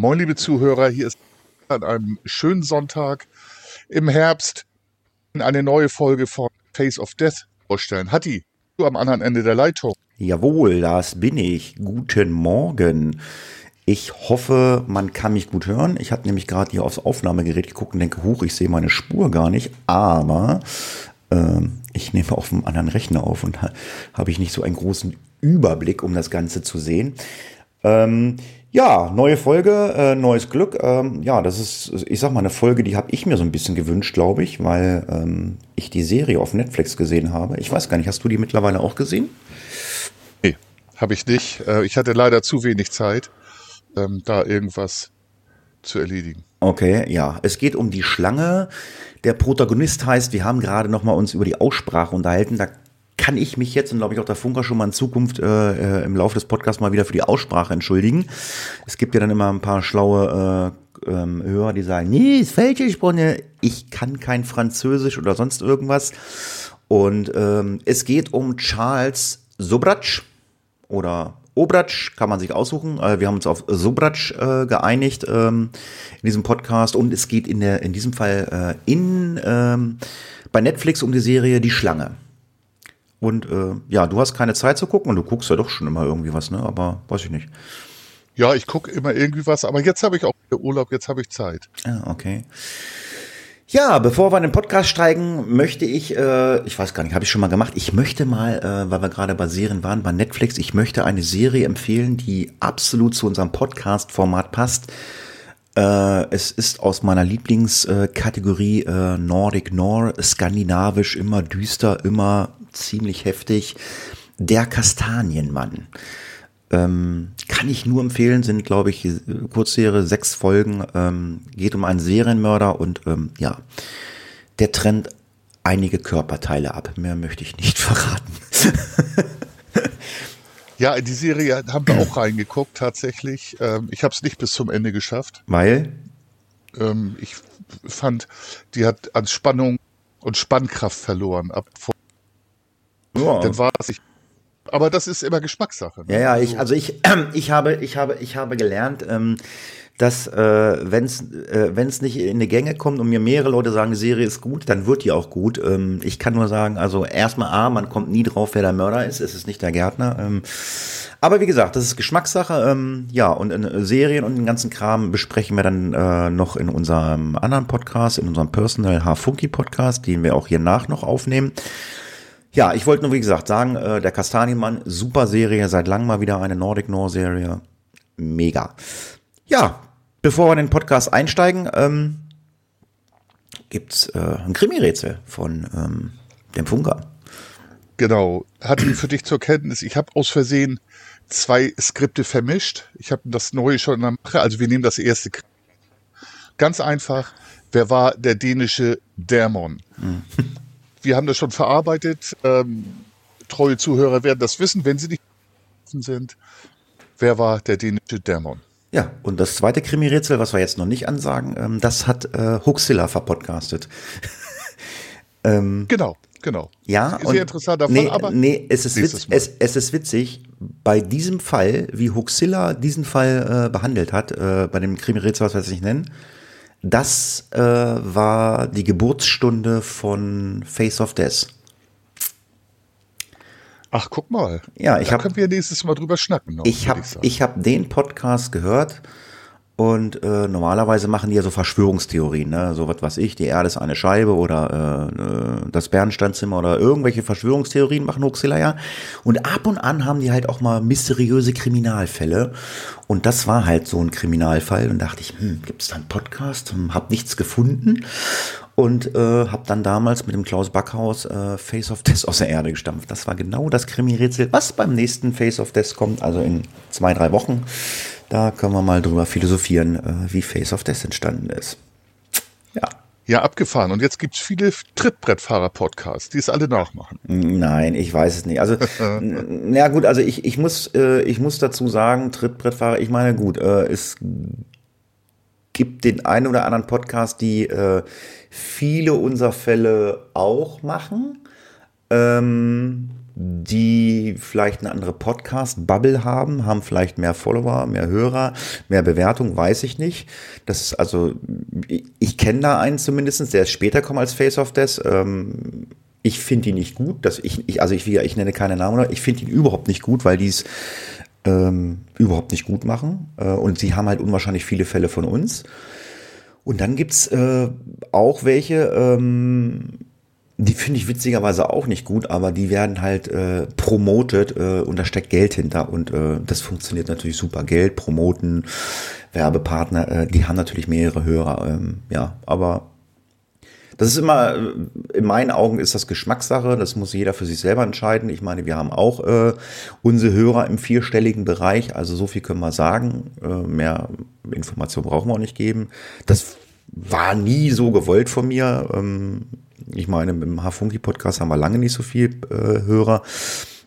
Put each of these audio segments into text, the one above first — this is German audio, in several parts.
Moin, liebe Zuhörer, hier ist an einem schönen Sonntag im Herbst eine neue Folge von Face of Death vorstellen. Hatti, du am anderen Ende der Leitung. Jawohl, das bin ich. Guten Morgen. Ich hoffe, man kann mich gut hören. Ich habe nämlich gerade hier aufs Aufnahmegerät geguckt und denke, huch, ich sehe meine Spur gar nicht. Aber äh, ich nehme auf einem anderen Rechner auf und ha habe ich nicht so einen großen Überblick, um das Ganze zu sehen. Ähm, ja, neue Folge, äh, neues Glück. Ähm, ja, das ist, ich sag mal, eine Folge, die habe ich mir so ein bisschen gewünscht, glaube ich, weil ähm, ich die Serie auf Netflix gesehen habe. Ich weiß gar nicht, hast du die mittlerweile auch gesehen? Nee, habe ich nicht. Äh, ich hatte leider zu wenig Zeit, ähm, da irgendwas zu erledigen. Okay, ja. Es geht um die Schlange. Der Protagonist heißt, wir haben gerade noch mal uns über die Aussprache unterhalten. Da kann ich mich jetzt und glaube ich auch der Funker schon mal in Zukunft äh, äh, im Laufe des Podcasts mal wieder für die Aussprache entschuldigen. Es gibt ja dann immer ein paar schlaue äh, ähm, Hörer, die sagen, nee, ist falsch gesprochen. Ich kann kein Französisch oder sonst irgendwas. Und ähm, es geht um Charles Sobratsch oder Obratsch, kann man sich aussuchen. Äh, wir haben uns auf Sobratsch äh, geeinigt ähm, in diesem Podcast und es geht in, der, in diesem Fall äh, in, ähm, bei Netflix um die Serie Die Schlange. Und äh, ja, du hast keine Zeit zu gucken und du guckst ja doch schon immer irgendwie was, ne? Aber weiß ich nicht. Ja, ich gucke immer irgendwie was, aber jetzt habe ich auch Urlaub, jetzt habe ich Zeit. Ah, okay. Ja, bevor wir in den Podcast steigen, möchte ich, äh, ich weiß gar nicht, habe ich schon mal gemacht, ich möchte mal, äh, weil wir gerade bei Serien waren, bei Netflix, ich möchte eine Serie empfehlen, die absolut zu unserem Podcast-Format passt. Äh, es ist aus meiner Lieblingskategorie äh, Nordic Nor, skandinavisch, immer düster, immer ziemlich heftig. Der Kastanienmann. Ähm, kann ich nur empfehlen, sind, glaube ich, Kurzserie, sechs Folgen, ähm, geht um einen Serienmörder und ähm, ja, der trennt einige Körperteile ab. Mehr möchte ich nicht verraten. Ja, in die Serie haben wir auch reingeguckt, tatsächlich. Ähm, ich habe es nicht bis zum Ende geschafft. Weil? Ähm, ich fand, die hat an Spannung und Spannkraft verloren. Ab ja. Dann war es aber das ist immer Geschmackssache. Ne? Ja, ja, ich, also ich, äh, ich habe, ich habe, ich habe gelernt, ähm, dass äh, wenn es äh, wenn's nicht in die Gänge kommt und mir mehrere Leute sagen, die Serie ist gut, dann wird die auch gut. Ähm, ich kann nur sagen, also erstmal A, man kommt nie drauf, wer der Mörder ist, es ist nicht der Gärtner. Ähm, aber wie gesagt, das ist Geschmackssache. Ähm, ja, und in Serien und den ganzen Kram besprechen wir dann äh, noch in unserem anderen Podcast, in unserem Personal H-Funky Podcast, den wir auch hier nach noch aufnehmen. Ja, ich wollte nur wie gesagt sagen, äh, der Kastanienmann, super Serie, seit langem mal wieder eine Nordic Nor Serie. Mega. Ja, bevor wir in den Podcast einsteigen, ähm, gibt's äh, ein Krimi-Rätsel von ähm, dem Funker. Genau. Hatte für dich zur Kenntnis, ich habe aus Versehen zwei Skripte vermischt. Ich habe das neue schon in der Mache. Also wir nehmen das erste. Ganz einfach. Wer war der dänische Dämon? Mhm wir haben das schon verarbeitet. Ähm, treue Zuhörer werden das wissen, wenn sie nicht sind. Wer war der dänische Dämon? Ja, und das zweite Krimi-Rätsel, was wir jetzt noch nicht ansagen, ähm, das hat äh, Huxilla verpodcastet. ähm, genau, genau. Ja, sehr und, interessant davon, nee, aber nee, es ist, witz, es, es, ist witzig, bei diesem Fall, wie Huxilla diesen Fall äh, behandelt hat, äh, bei dem Krimi-Rätsel, was wir jetzt nicht nennen, das äh, war die Geburtsstunde von Face of Death. Ach, guck mal. Ja, ich habe. können wir nächstes Mal drüber schnacken. Noch, ich habe ich hab den Podcast gehört und äh, normalerweise machen die ja so Verschwörungstheorien, ne? so was weiß ich, die Erde ist eine Scheibe oder äh, äh, das Bernsteinzimmer oder irgendwelche Verschwörungstheorien machen Huxilla ja. Und ab und an haben die halt auch mal mysteriöse Kriminalfälle. Und das war halt so ein Kriminalfall. Und dachte ich, hm, gibt es da einen Podcast? Hm, hab nichts gefunden. und äh, habe dann damals mit dem Klaus Backhaus äh, Face of Death aus der Erde gestampft. Das war genau das Krimi-Rätsel, was beim nächsten Face of Death kommt, also in zwei, drei Wochen. Da können wir mal drüber philosophieren, äh, wie Face of Death entstanden ist. Ja. Ja, abgefahren. Und jetzt gibt's viele Trittbrettfahrer-Podcasts, die es alle nachmachen. Nein, ich weiß es nicht. Also, na gut, also ich, ich, muss, äh, ich muss dazu sagen, Trittbrettfahrer, ich meine, gut, äh, es gibt den einen oder anderen Podcast, die äh, viele unserer Fälle auch machen. Ähm, die vielleicht eine andere Podcast-Bubble haben, haben vielleicht mehr Follower, mehr Hörer, mehr Bewertung, weiß ich nicht. Das ist also, ich, ich kenne da einen zumindest, der ist später kommt als Face of Death. Ähm, ich finde ihn nicht gut. Dass ich, ich, also ich, ich nenne keine Namen, ich finde ihn überhaupt nicht gut, weil die es ähm, überhaupt nicht gut machen. Äh, und sie haben halt unwahrscheinlich viele Fälle von uns. Und dann gibt's äh, auch welche, ähm, die finde ich witzigerweise auch nicht gut, aber die werden halt äh, promotet äh, und da steckt Geld hinter und äh, das funktioniert natürlich super. Geld, Promoten, Werbepartner, äh, die haben natürlich mehrere Hörer, ähm, ja, aber das ist immer, äh, in meinen Augen ist das Geschmackssache, das muss jeder für sich selber entscheiden. Ich meine, wir haben auch äh, unsere Hörer im vierstelligen Bereich, also so viel können wir sagen. Äh, mehr Information brauchen wir auch nicht geben. Das war nie so gewollt von mir. Ähm, ich meine, im Hafunki-Podcast haben wir lange nicht so viel äh, Hörer.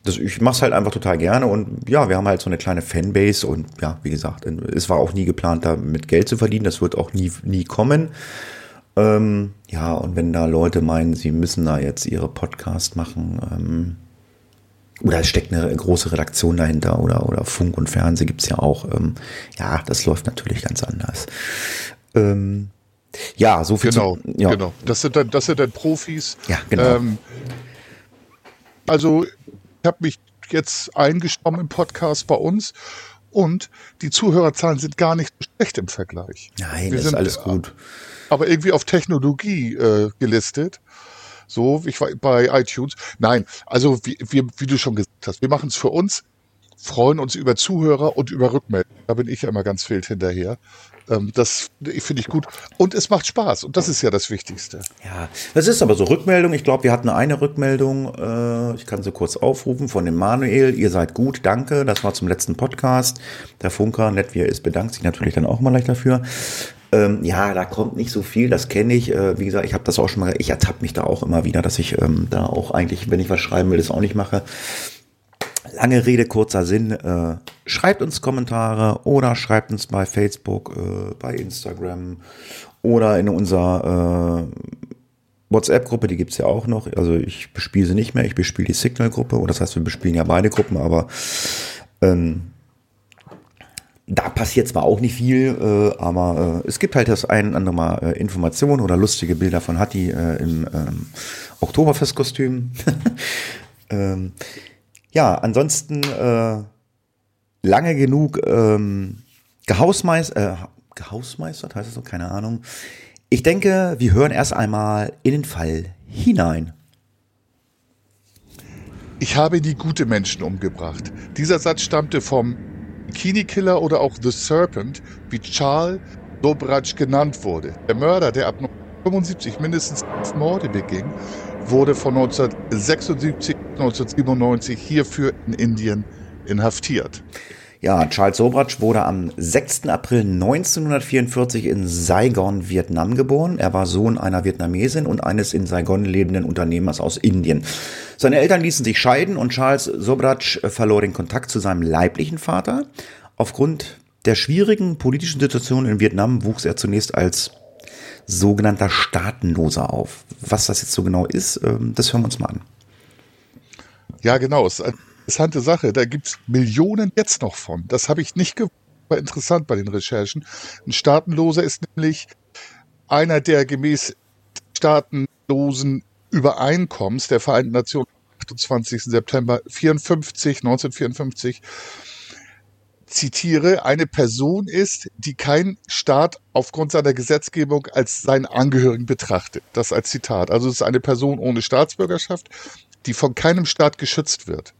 Das, ich mache es halt einfach total gerne und ja, wir haben halt so eine kleine Fanbase und ja, wie gesagt, es war auch nie geplant, da mit Geld zu verdienen. Das wird auch nie, nie kommen. Ähm, ja, und wenn da Leute meinen, sie müssen da jetzt ihre Podcast machen, ähm, oder es steckt eine große Redaktion dahinter oder, oder Funk und Fernsehen gibt's ja auch. Ähm, ja, das läuft natürlich ganz anders. Ähm, ja, so viel. Genau, zu, ja. genau. Das sind dann, das sind dann Profis. Ja, genau. Ähm, also, ich habe mich jetzt eingestimmt im Podcast bei uns und die Zuhörerzahlen sind gar nicht schlecht im Vergleich. Nein, Wir das sind, ist alles gut. Aber irgendwie auf Technologie äh, gelistet. So, ich war bei iTunes. Nein, also wie, wie, wie du schon gesagt hast, wir machen es für uns, freuen uns über Zuhörer und über Rückmeldungen. Da bin ich ja immer ganz wild hinterher. Ähm, das finde ich gut. Und es macht Spaß. Und das ist ja das Wichtigste. Ja, das ist aber so Rückmeldung. Ich glaube, wir hatten eine Rückmeldung. Äh, ich kann sie kurz aufrufen von dem Manuel. Ihr seid gut, danke. Das war zum letzten Podcast. Der Funker, nett wie er ist, bedankt sich natürlich dann auch mal leicht dafür. Ähm, ja, da kommt nicht so viel, das kenne ich. Äh, wie gesagt, ich habe das auch schon mal, ich ertappe mich da auch immer wieder, dass ich ähm, da auch eigentlich, wenn ich was schreiben will, das auch nicht mache. Lange Rede, kurzer Sinn. Äh, schreibt uns Kommentare oder schreibt uns bei Facebook, äh, bei Instagram oder in unserer äh, WhatsApp-Gruppe, die gibt's ja auch noch. Also ich bespiele sie nicht mehr, ich bespiele die Signal-Gruppe. Oder das heißt, wir bespielen ja beide Gruppen, aber ähm, da passiert zwar auch nicht viel, äh, aber äh, es gibt halt das ein oder andere Mal äh, Informationen oder lustige Bilder von Hatti äh, im ähm, Oktoberfestkostüm. ähm, ja, ansonsten äh, lange genug ähm, gehausmeist, äh, gehausmeistert, heißt das so? Keine Ahnung. Ich denke, wir hören erst einmal in den Fall hinein. Ich habe die gute Menschen umgebracht. Dieser Satz stammte vom Bikini-Killer oder auch The Serpent, wie Charles Dobratsch genannt wurde. Der Mörder, der ab 1975 mindestens fünf Morde beging, wurde von 1976 1997 hierfür in Indien inhaftiert. Ja, Charles Sobratsch wurde am 6. April 1944 in Saigon, Vietnam geboren. Er war Sohn einer Vietnamesin und eines in Saigon lebenden Unternehmers aus Indien. Seine Eltern ließen sich scheiden und Charles Sobratsch verlor den Kontakt zu seinem leiblichen Vater. Aufgrund der schwierigen politischen Situation in Vietnam wuchs er zunächst als sogenannter Staatenloser auf. Was das jetzt so genau ist, ähm, das hören wir uns mal an. Ja, genau. Es ist eine interessante Sache. Da gibt es Millionen jetzt noch von. Das habe ich nicht gewusst. War interessant bei den Recherchen. Ein Staatenloser ist nämlich einer, der gemäß staatenlosen Übereinkommens der Vereinten Nationen 28. September 54, 1954 zitiere, eine Person ist, die kein Staat aufgrund seiner Gesetzgebung als seinen Angehörigen betrachtet. Das als Zitat. Also es ist eine Person ohne Staatsbürgerschaft, die von keinem Staat geschützt wird.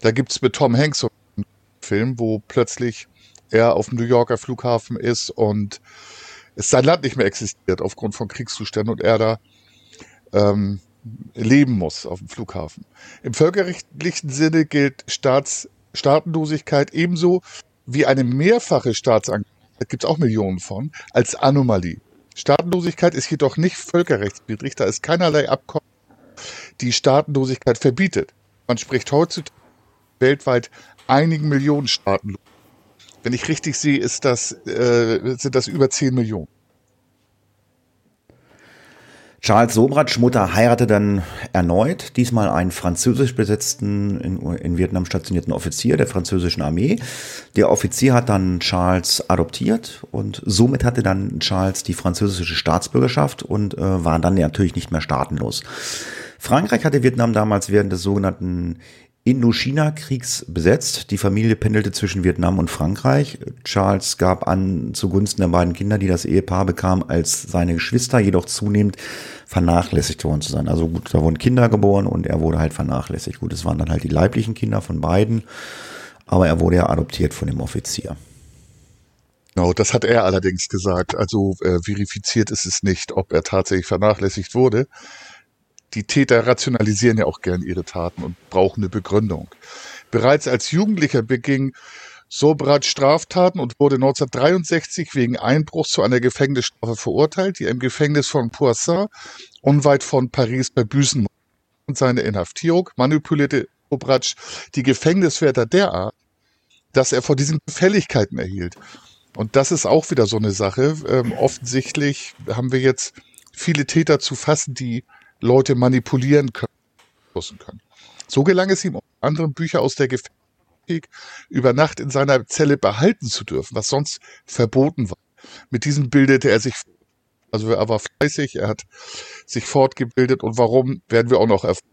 Da gibt's mit Tom Hanks so einen Film, wo plötzlich er auf dem New Yorker Flughafen ist und es sein Land nicht mehr existiert aufgrund von Kriegszuständen und er da ähm, leben muss auf dem Flughafen. Im völkerrechtlichen Sinne gilt Staats, Staatenlosigkeit ebenso wie eine mehrfache Staatsangehörigkeit, gibt es auch Millionen von, als Anomalie. Staatenlosigkeit ist jedoch nicht völkerrechtswidrig, da es keinerlei Abkommen die Staatenlosigkeit verbietet. Man spricht heutzutage weltweit einigen Millionen Staaten. Wenn ich richtig sehe, ist das, äh, sind das über 10 Millionen. Charles Sobratsch Mutter heiratete dann erneut, diesmal einen französisch besetzten, in, in, Vietnam stationierten Offizier der französischen Armee. Der Offizier hat dann Charles adoptiert und somit hatte dann Charles die französische Staatsbürgerschaft und äh, war dann natürlich nicht mehr staatenlos. Frankreich hatte Vietnam damals während des sogenannten Indochina-Kriegs besetzt. Die Familie pendelte zwischen Vietnam und Frankreich. Charles gab an zugunsten der beiden Kinder, die das Ehepaar bekam, als seine Geschwister, jedoch zunehmend vernachlässigt worden zu sein. Also gut, da wurden Kinder geboren und er wurde halt vernachlässigt. Gut, es waren dann halt die leiblichen Kinder von beiden, aber er wurde ja adoptiert von dem Offizier. Genau, das hat er allerdings gesagt. Also äh, verifiziert ist es nicht, ob er tatsächlich vernachlässigt wurde die Täter rationalisieren ja auch gern ihre Taten und brauchen eine Begründung. Bereits als Jugendlicher beging Sobrat Straftaten und wurde 1963 wegen Einbruchs zu einer Gefängnisstrafe verurteilt, die er im Gefängnis von Poisson unweit von Paris bei Büßen und seine Inhaftierung manipulierte Sobrat die Gefängniswärter derart, dass er vor diesen Gefälligkeiten erhielt. Und das ist auch wieder so eine Sache. Ähm, offensichtlich haben wir jetzt viele Täter zu fassen, die Leute manipulieren können. So gelang es ihm, unter anderem Bücher aus der Gefängnis über Nacht in seiner Zelle behalten zu dürfen, was sonst verboten war. Mit diesem bildete er sich, also er war fleißig, er hat sich fortgebildet und warum werden wir auch noch erfahren,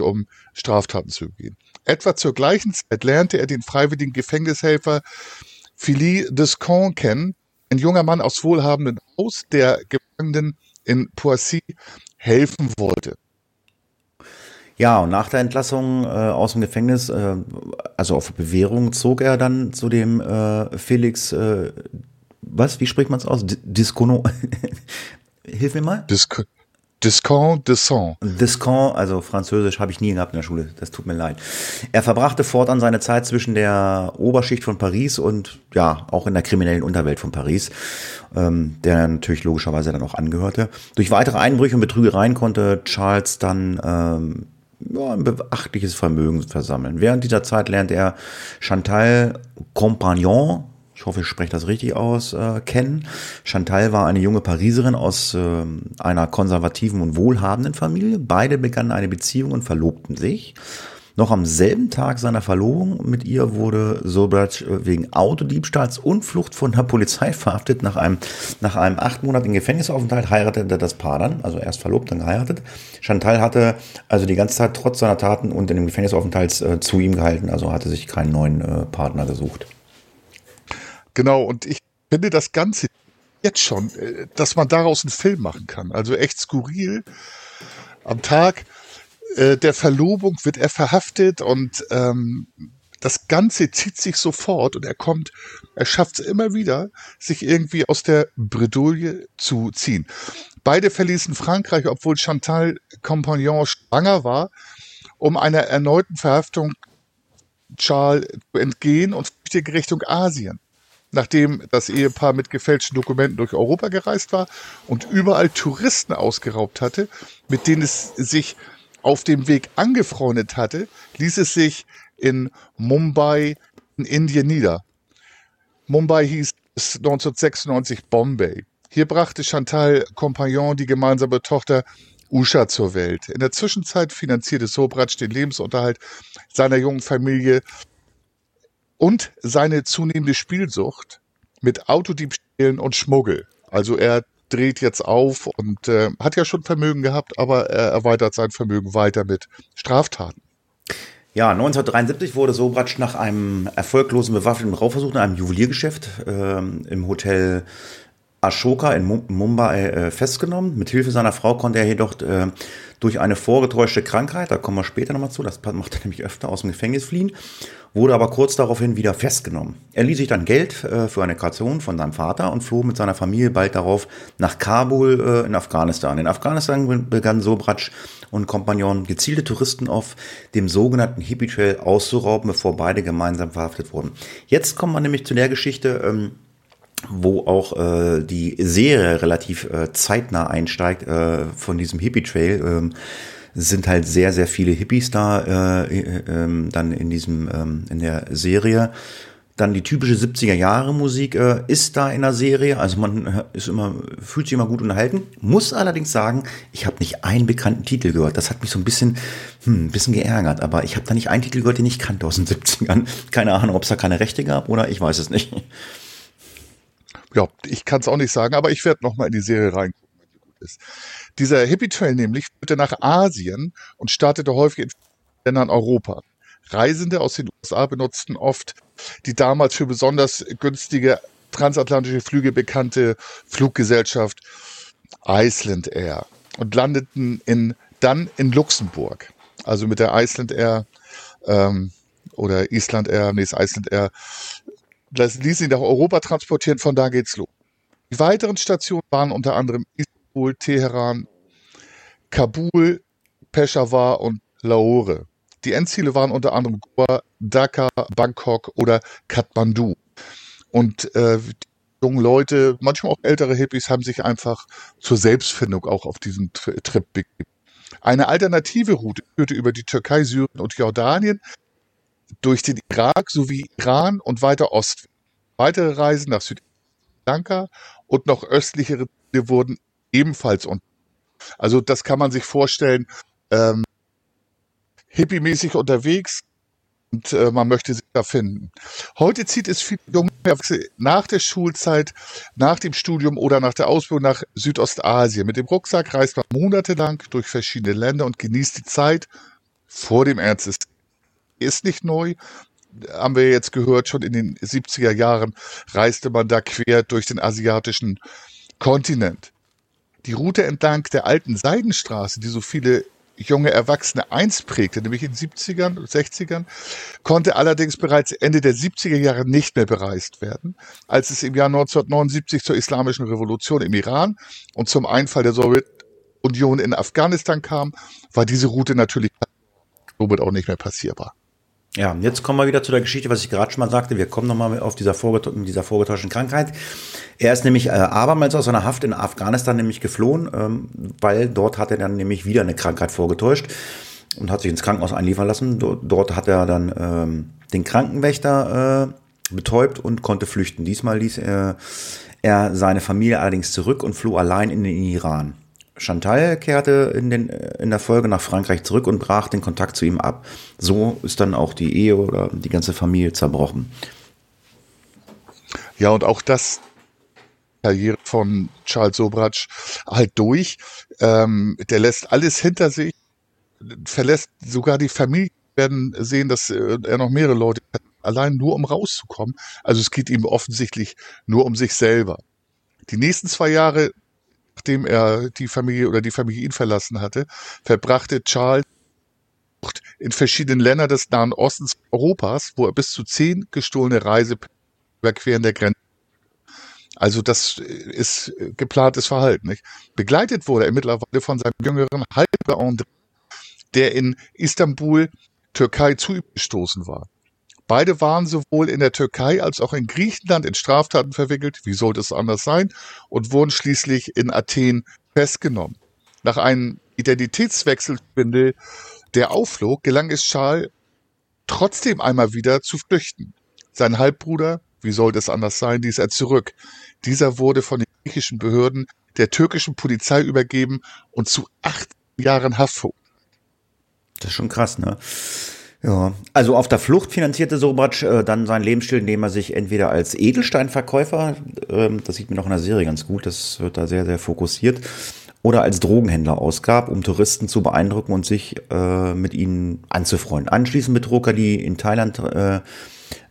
um Straftaten zu begehen. Etwa zur gleichen Zeit lernte er den freiwilligen Gefängnishelfer Philippe Descamps kennen, ein junger Mann aus wohlhabendem Haus, der Gefangenen in Poissy helfen wollte. Ja, und nach der Entlassung äh, aus dem Gefängnis, äh, also auf Bewährung, zog er dann zu dem äh, Felix, äh, was, wie spricht man es aus? Discono. Hilf mir mal. Disco Discount Descent. Descant, also Französisch habe ich nie gehabt in der Schule, das tut mir leid. Er verbrachte fortan seine Zeit zwischen der Oberschicht von Paris und ja, auch in der kriminellen Unterwelt von Paris, ähm, der natürlich logischerweise dann auch angehörte. Durch weitere Einbrüche und Betrügereien konnte Charles dann ähm, ja, ein beachtliches Vermögen versammeln. Während dieser Zeit lernte er Chantal Compagnon ich hoffe, ich spreche das richtig aus, äh, kennen. Chantal war eine junge Pariserin aus äh, einer konservativen und wohlhabenden Familie. Beide begannen eine Beziehung und verlobten sich. Noch am selben Tag seiner Verlobung mit ihr wurde Sobrat äh, wegen Autodiebstahls und Flucht von der Polizei verhaftet. Nach einem, nach einem achtmonatigen Gefängnisaufenthalt heiratete das Paar dann, also erst verlobt, dann geheiratet. Chantal hatte also die ganze Zeit trotz seiner Taten und in dem Gefängnisaufenthalt äh, zu ihm gehalten, also hatte sich keinen neuen äh, Partner gesucht. Genau, und ich finde das Ganze jetzt schon, äh, dass man daraus einen Film machen kann. Also echt skurril. Am Tag äh, der Verlobung wird er verhaftet und ähm, das Ganze zieht sich sofort und er kommt, er schafft es immer wieder, sich irgendwie aus der Bredouille zu ziehen. Beide verließen Frankreich, obwohl Chantal Compagnon schwanger war, um einer erneuten Verhaftung Charles zu entgehen und flüchtige Richtung Asien nachdem das Ehepaar mit gefälschten Dokumenten durch Europa gereist war und überall Touristen ausgeraubt hatte, mit denen es sich auf dem Weg angefreundet hatte, ließ es sich in Mumbai in Indien nieder. Mumbai hieß 1996 Bombay. Hier brachte Chantal Compagnon die gemeinsame Tochter Usha zur Welt. In der Zwischenzeit finanzierte Sobratsch den Lebensunterhalt seiner jungen Familie und seine zunehmende Spielsucht mit Autodiebstählen und Schmuggel. Also er dreht jetzt auf und äh, hat ja schon Vermögen gehabt, aber er erweitert sein Vermögen weiter mit Straftaten. Ja, 1973 wurde Sobratsch nach einem erfolglosen bewaffneten Raubversuch in einem Juweliergeschäft äh, im Hotel Ashoka in Mumbai äh, festgenommen. Mit Hilfe seiner Frau konnte er jedoch äh, durch eine vorgetäuschte Krankheit, da kommen wir später nochmal zu, das macht er nämlich öfter, aus dem Gefängnis fliehen wurde aber kurz daraufhin wieder festgenommen. Er ließ sich dann Geld äh, für eine Kaution von seinem Vater und floh mit seiner Familie bald darauf nach Kabul äh, in Afghanistan. In Afghanistan begann Sobratsch und Kompagnon gezielte Touristen auf dem sogenannten Hippie Trail auszurauben, bevor beide gemeinsam verhaftet wurden. Jetzt kommen wir nämlich zu der Geschichte, ähm, wo auch äh, die Serie relativ äh, zeitnah einsteigt äh, von diesem Hippie Trail. Ähm, sind halt sehr, sehr viele Hippies da äh, äh, ähm, dann in diesem, ähm, in der Serie. Dann die typische 70er Jahre Musik äh, ist da in der Serie. Also man äh, ist immer, fühlt sich immer gut unterhalten. Muss allerdings sagen, ich habe nicht einen bekannten Titel gehört. Das hat mich so ein bisschen, hm, ein bisschen geärgert. Aber ich habe da nicht einen Titel gehört, den ich kannte aus den 70ern. Keine Ahnung, ob es da keine Rechte gab oder ich weiß es nicht. Ja, ich kann es auch nicht sagen, aber ich werde noch mal in die Serie reingucken, wenn die gut ist. Dieser Hippie Trail nämlich führte nach Asien und startete häufig in Ländern Europa. Reisende aus den USA benutzten oft die damals für besonders günstige transatlantische Flüge bekannte Fluggesellschaft Iceland Air und landeten in, dann in Luxemburg. Also mit der Iceland Air ähm, oder Island Air, ist Iceland Air, das ließ sie nach Europa transportieren, von da geht's los. Die weiteren Stationen waren unter anderem Istanbul, Teheran, Kabul, Peshawar und Lahore. Die Endziele waren unter anderem Goa, Dhaka, Bangkok oder Kathmandu. Und äh, die jungen Leute, manchmal auch ältere Hippies, haben sich einfach zur Selbstfindung auch auf diesen Trip begeben. Eine alternative Route führte über die Türkei, Syrien und Jordanien durch den Irak sowie Iran und weiter Ost. Weitere Reisen nach Südlanka und noch östlichere Ziele wurden ebenfalls unter also das kann man sich vorstellen, ähm, hippie-mäßig unterwegs und äh, man möchte sich da finden. Heute zieht es viele junge Erwachsene nach der Schulzeit, nach dem Studium oder nach der Ausbildung nach Südostasien. Mit dem Rucksack reist man monatelang durch verschiedene Länder und genießt die Zeit vor dem Ernst. Ist nicht neu, haben wir jetzt gehört, schon in den 70er Jahren reiste man da quer durch den asiatischen Kontinent. Die Route entlang der alten Seidenstraße, die so viele junge Erwachsene einst prägte, nämlich in den 70ern, 60ern, konnte allerdings bereits Ende der 70er Jahre nicht mehr bereist werden. Als es im Jahr 1979 zur Islamischen Revolution im Iran und zum Einfall der Sowjetunion in Afghanistan kam, war diese Route natürlich somit auch nicht mehr passierbar. Ja, jetzt kommen wir wieder zu der Geschichte, was ich gerade schon mal sagte. Wir kommen nochmal auf dieser, dieser vorgetäuschten Krankheit. Er ist nämlich äh, abermals aus seiner Haft in Afghanistan nämlich geflohen, ähm, weil dort hat er dann nämlich wieder eine Krankheit vorgetäuscht und hat sich ins Krankenhaus einliefern lassen. Dort, dort hat er dann ähm, den Krankenwächter äh, betäubt und konnte flüchten. Diesmal ließ er, er seine Familie allerdings zurück und floh allein in den Iran. Chantal kehrte in, den, in der Folge nach Frankreich zurück und brach den Kontakt zu ihm ab. So ist dann auch die Ehe oder die ganze Familie zerbrochen. Ja, und auch das Karriere von Charles Sobratsch halt durch. Ähm, der lässt alles hinter sich, verlässt sogar die Familie, werden sehen, dass äh, er noch mehrere Leute hat, allein nur um rauszukommen. Also es geht ihm offensichtlich nur um sich selber. Die nächsten zwei Jahre nachdem er die Familie oder die Familie ihn verlassen hatte, verbrachte Charles in verschiedenen Ländern des Nahen Ostens Europas, wo er bis zu zehn gestohlene Reise überqueren der Grenze. Also das ist geplantes Verhalten. Nicht? Begleitet wurde er mittlerweile von seinem jüngeren Halbbruder André, der in Istanbul, Türkei, zu gestoßen war. Beide waren sowohl in der Türkei als auch in Griechenland in Straftaten verwickelt, wie sollte es anders sein, und wurden schließlich in Athen festgenommen. Nach einem Identitätswechselspindel, der aufflog, gelang es Charles trotzdem einmal wieder zu flüchten. Sein Halbbruder, wie sollte es anders sein, ließ er zurück. Dieser wurde von den griechischen Behörden der türkischen Polizei übergeben und zu acht Jahren Haft. Das ist schon krass, ne? Ja, also auf der Flucht finanzierte Sobratsch äh, dann seinen Lebensstil, indem er sich entweder als Edelsteinverkäufer, ähm, das sieht man auch in der Serie ganz gut, das wird da sehr, sehr fokussiert, oder als Drogenhändler ausgab, um Touristen zu beeindrucken und sich äh, mit ihnen anzufreunden. Anschließend betrog er die in Thailand, äh,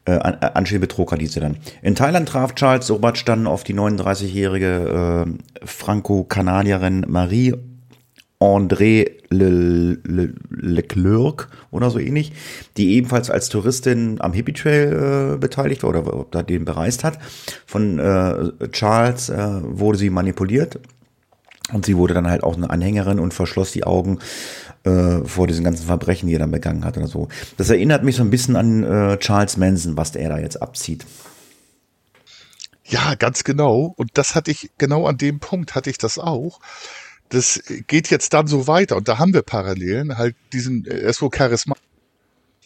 äh, anschließend betrog er diese dann. In Thailand traf Charles Sobratsch dann auf die 39-jährige äh, Franco-Kanadierin Marie André Le, Le, Leclerc oder so ähnlich, die ebenfalls als Touristin am Hippie Trail äh, beteiligt war oder da den bereist hat. Von äh, Charles äh, wurde sie manipuliert und sie wurde dann halt auch eine Anhängerin und verschloss die Augen äh, vor diesen ganzen Verbrechen, die er dann begangen hat oder so. Das erinnert mich so ein bisschen an äh, Charles Manson, was der da jetzt abzieht. Ja, ganz genau. Und das hatte ich, genau an dem Punkt hatte ich das auch. Das geht jetzt dann so weiter und da haben wir Parallelen, halt diesen, er ist wohl Charisma.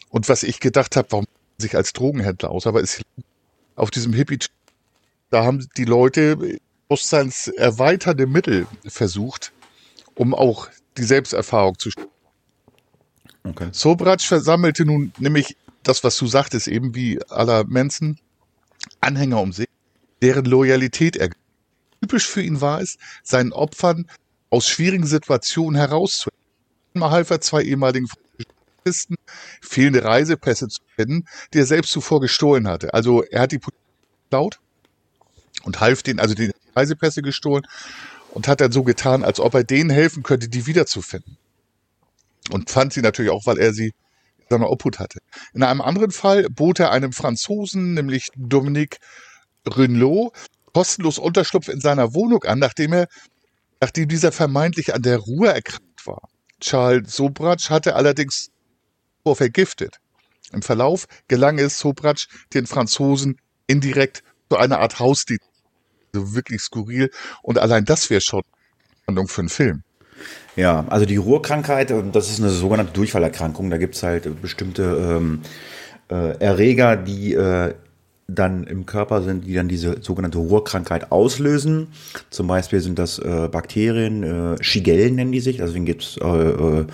Und was ich gedacht habe, warum sich als Drogenhändler aus, aber ist auf diesem Hippie, da haben die Leute bewusstseinserweiternde Mittel versucht, um auch die Selbsterfahrung zu Okay. Sobrac versammelte nun nämlich das, was du sagtest, eben wie aller Mensen, Anhänger um sich, deren Loyalität er. Typisch für ihn war es, seinen Opfern aus schwierigen Situationen herauszuhelfen. Mal half er zwei ehemaligen Polizisten, fehlende Reisepässe zu finden, die er selbst zuvor gestohlen hatte. Also er hat die Polizei geklaut und half denen, also die Reisepässe gestohlen und hat dann so getan, als ob er denen helfen könnte, die wiederzufinden. Und fand sie natürlich auch, weil er sie in seiner Obhut hatte. In einem anderen Fall bot er einem Franzosen, nämlich Dominique Renlot, kostenlos Unterschlupf in seiner Wohnung an, nachdem er, nachdem dieser vermeintlich an der Ruhe erkrankt war. Charles Sobratsch hatte allerdings vor vergiftet. Im Verlauf gelang es Sobratsch, den Franzosen indirekt zu einer Art Hausdienst also wirklich skurril. Und allein das wäre schon Handlung für einen Film. Ja, also die Ruhrkrankheit, ähm, das ist eine sogenannte Durchfallerkrankung. Da gibt es halt bestimmte ähm, äh, Erreger, die äh, dann im Körper sind, die dann diese sogenannte Ruhrkrankheit auslösen. Zum Beispiel sind das äh, Bakterien, äh, Shigellen nennen die sich, deswegen gibt es äh, äh,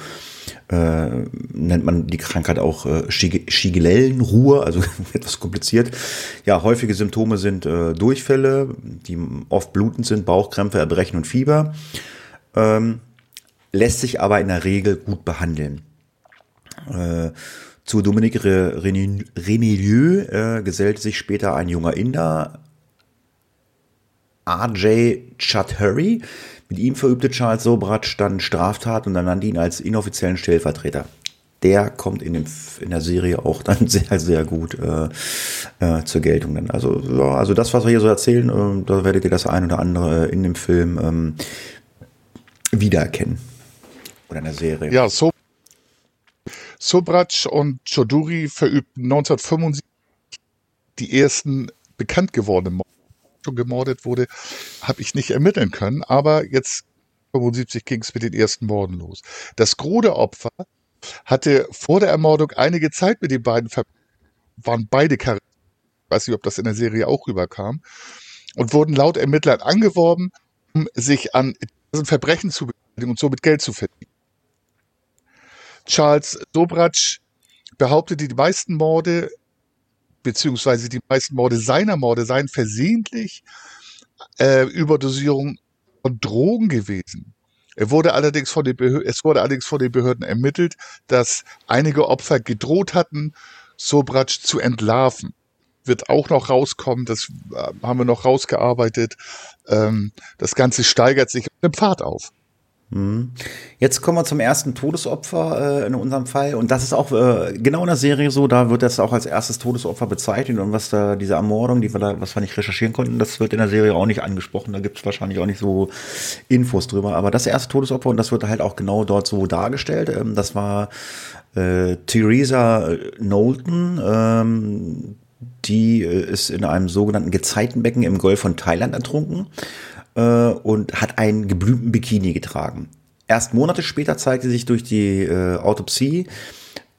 äh, nennt man die Krankheit auch äh, Schigellellenruhe, also etwas kompliziert. Ja, häufige Symptome sind äh, Durchfälle, die oft blutend sind, Bauchkrämpfe, Erbrechen und Fieber. Ähm, lässt sich aber in der Regel gut behandeln. Äh, zu Dominique Renelieu äh, gesellte sich später ein junger Inder, R.J. Chaudhary, mit ihm verübte Charles Sobratsch dann Straftat und dann nannte ihn als inoffiziellen Stellvertreter. Der kommt in, dem, in der Serie auch dann sehr, sehr gut äh, äh, zur Geltung. Dann. Also, ja, also das, was wir hier so erzählen, äh, da werdet ihr das ein oder andere in dem Film ähm, wiedererkennen. Oder in der Serie. Ja, so Sobratsch und Choduri verübten 1975 die ersten bekannt gewordenen Morde schon gemordet wurde, habe ich nicht ermitteln können. Aber jetzt 75 ging es mit den ersten Morden los. Das Grode Opfer hatte vor der Ermordung einige Zeit mit den beiden ver waren beide Char ich weiß nicht, ob das in der Serie auch rüberkam und wurden laut Ermittlern angeworben, um sich an Verbrechen zu beteiligen und somit Geld zu verdienen. Charles Dobratsch behauptete, die meisten Morde beziehungsweise die meisten Morde seiner Morde seien versehentlich äh, Überdosierung von Drogen gewesen. Er wurde allerdings von den es wurde allerdings von den Behörden ermittelt, dass einige Opfer gedroht hatten, Sobratsch zu entlarven. Wird auch noch rauskommen, das äh, haben wir noch rausgearbeitet. Ähm, das Ganze steigert sich im Pfad auf. Jetzt kommen wir zum ersten Todesopfer äh, in unserem Fall. Und das ist auch äh, genau in der Serie so, da wird das auch als erstes Todesopfer bezeichnet. Und was da, diese Ermordung, die wir da, was wir nicht recherchieren konnten, das wird in der Serie auch nicht angesprochen. Da gibt es wahrscheinlich auch nicht so Infos drüber. Aber das erste Todesopfer, und das wird halt auch genau dort so dargestellt, ähm, das war äh, Theresa Knowlton. Ähm, die äh, ist in einem sogenannten Gezeitenbecken im Golf von Thailand ertrunken äh, und hat einen geblümten Bikini getragen. Erst Monate später zeigte sich durch die äh, Autopsie